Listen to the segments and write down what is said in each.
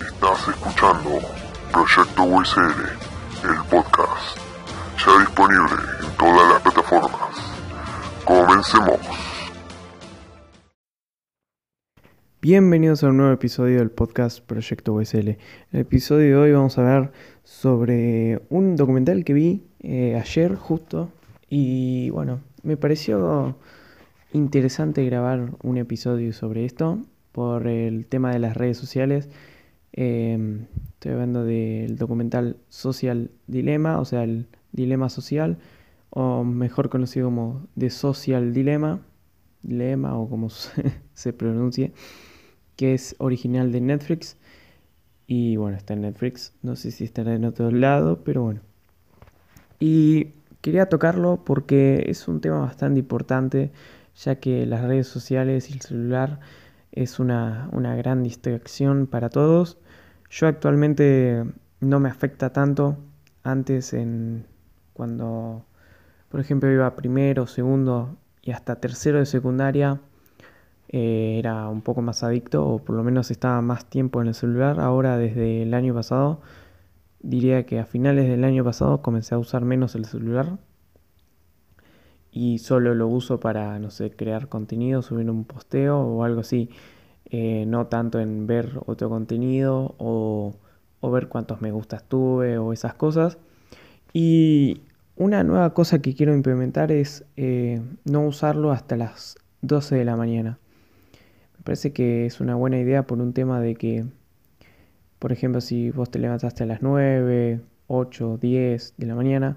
Estás escuchando Proyecto USL, el podcast, ya disponible en todas las plataformas. Comencemos. Bienvenidos a un nuevo episodio del podcast Proyecto USL. En el episodio de hoy vamos a ver sobre un documental que vi eh, ayer justo y bueno, me pareció interesante grabar un episodio sobre esto por el tema de las redes sociales. Em, estoy hablando del documental Social Dilema, o sea, el dilema social, o mejor conocido como The Social Dilemma, dilema o como se pronuncie, que es original de Netflix. Y bueno, está en Netflix, no sé si estará en otro lado, pero bueno. Y quería tocarlo porque es un tema bastante importante, ya que las redes sociales y el celular es una, gran distracción para todos. Yo actualmente no me afecta tanto. Antes, en, cuando, por ejemplo, iba primero, segundo y hasta tercero de secundaria, eh, era un poco más adicto o por lo menos estaba más tiempo en el celular. Ahora, desde el año pasado, diría que a finales del año pasado comencé a usar menos el celular y solo lo uso para, no sé, crear contenido, subir un posteo o algo así. Eh, no tanto en ver otro contenido o, ver cuántos me gustas tuve o esas cosas. Y una nueva cosa que quiero implementar es eh, no usarlo hasta las 12 de la mañana. Me parece que es una buena idea por un tema de que, por ejemplo, si vos te levantaste a las 9, 8, 10 de la mañana,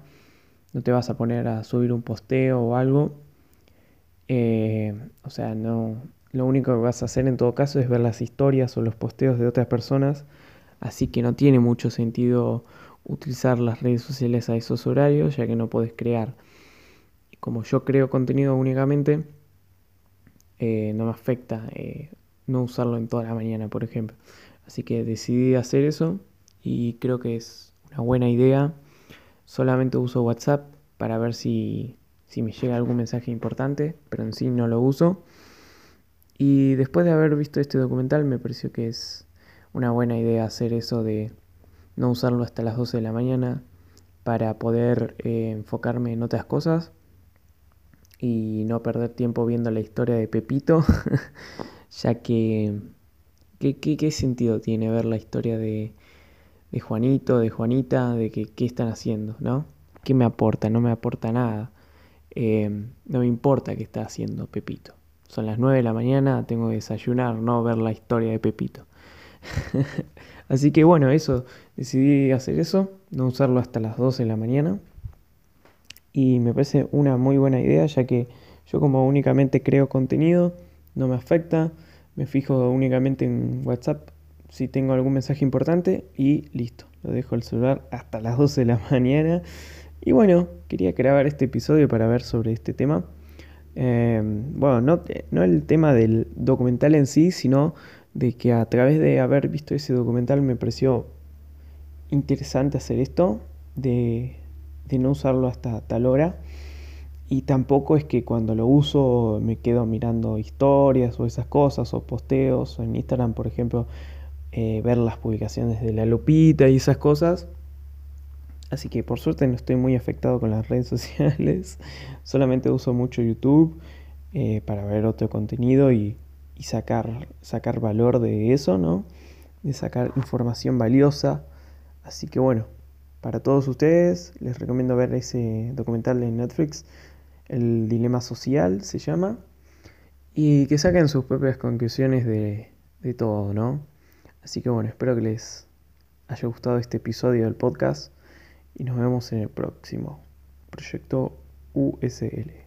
no te vas a poner a subir un posteo o algo. Eh, o sea, no, lo único que vas a hacer en todo caso es ver las historias o los posteos de otras personas. Así que no tiene mucho sentido utilizar las redes sociales a esos horarios, ya que no puedes crear. Como yo creo contenido únicamente, eh, no me afecta eh, no usarlo en toda la mañana, por ejemplo. Así que decidí hacer eso y creo que es una buena idea. Solamente uso WhatsApp para ver si, si me llega algún mensaje importante, pero en sí no lo uso. Y después de haber visto este documental me pareció que es una buena idea hacer eso de no usarlo hasta las 12 de la mañana para poder eh, enfocarme en otras cosas y no perder tiempo viendo la historia de Pepito, ya que ¿qué, qué sentido tiene ver la historia de, de Juanito, de Juanita, de que qué están haciendo, ¿no? ¿Qué me aporta? No me aporta nada. Eh, no me importa qué está haciendo Pepito. Son las 9 de la mañana, tengo que desayunar, no ver la historia de Pepito. Así que bueno, eso, decidí hacer eso, no usarlo hasta las 12 de la mañana. Y me parece una muy buena idea, ya que yo como únicamente creo contenido, no me afecta, me fijo únicamente en WhatsApp si tengo algún mensaje importante y listo, lo dejo el celular hasta las 12 de la mañana. Y bueno, quería grabar este episodio para ver sobre este tema. Em, bueno, no, no el tema del documental en sí, sino de que a través de haber visto ese documental me pareció interesante hacer esto, de, de no usarlo hasta tal hora. Y tampoco es que cuando lo uso me quedo mirando historias o esas cosas, o posteos, o en Instagram, por ejemplo, eh, ver las publicaciones de la Lupita y esas cosas. Así que por suerte no estoy muy afectado con las redes sociales. Solamente uso mucho YouTube eh, para ver otro contenido y, sacar, sacar valor de eso, ¿no? De sacar información valiosa. Así que bueno, para todos ustedes les recomiendo ver ese documental en Netflix. El dilema social se llama. Y que saquen sus propias conclusiones de, de todo, ¿no? Así que bueno, espero que les haya gustado este episodio del podcast y nos vemos en el próximo proyecto USL.